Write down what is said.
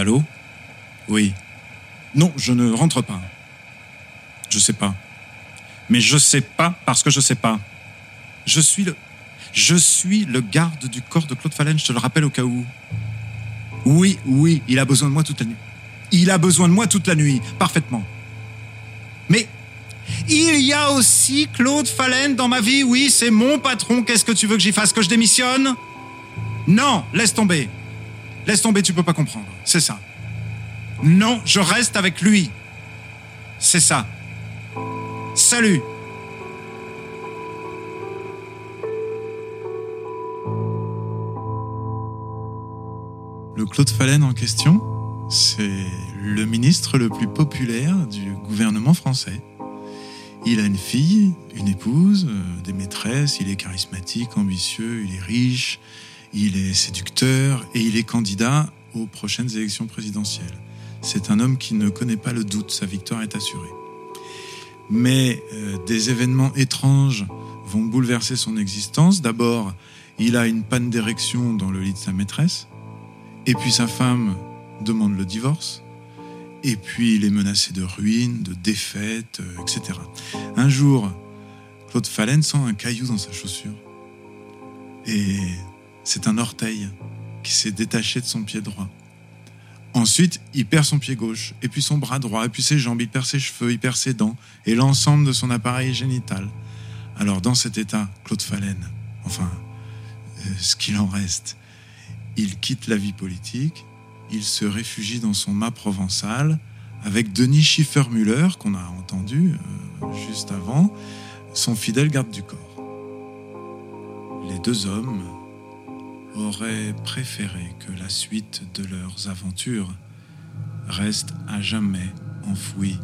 Allô Oui. Non, je ne rentre pas. Je sais pas. Mais je sais pas parce que je sais pas. Je suis le. Je suis le garde du corps de Claude Fallen, je te le rappelle au cas où. Oui, oui, il a besoin de moi toute la nuit. Il a besoin de moi toute la nuit, parfaitement. Mais il y a aussi Claude Fallen dans ma vie, oui, c'est mon patron. Qu'est-ce que tu veux que j'y fasse? Que je démissionne? Non, laisse tomber. Laisse tomber, tu peux pas comprendre. C'est ça. Non, je reste avec lui. C'est ça. Salut Le Claude Fallen en question, c'est le ministre le plus populaire du gouvernement français. Il a une fille, une épouse, euh, des maîtresses, il est charismatique, ambitieux, il est riche, il est séducteur et il est candidat aux prochaines élections présidentielles. C'est un homme qui ne connaît pas le doute, sa victoire est assurée. Mais euh, des événements étranges vont bouleverser son existence. D'abord, il a une panne d'érection dans le lit de sa maîtresse. Et puis sa femme demande le divorce. Et puis il est menacé de ruine, de défaite, euh, etc. Un jour, Claude Fallen sent un caillou dans sa chaussure. Et c'est un orteil qui s'est détaché de son pied droit. Ensuite, il perd son pied gauche, et puis son bras droit, et puis ses jambes, il perd ses cheveux, il perd ses dents, et l'ensemble de son appareil génital. Alors dans cet état, Claude Fallen, enfin, euh, ce qu'il en reste, il quitte la vie politique, il se réfugie dans son mât provençal avec Denis Schiffermüller, qu'on a entendu euh, juste avant, son fidèle garde du corps. Les deux hommes auraient préféré que la suite de leurs aventures reste à jamais enfouie.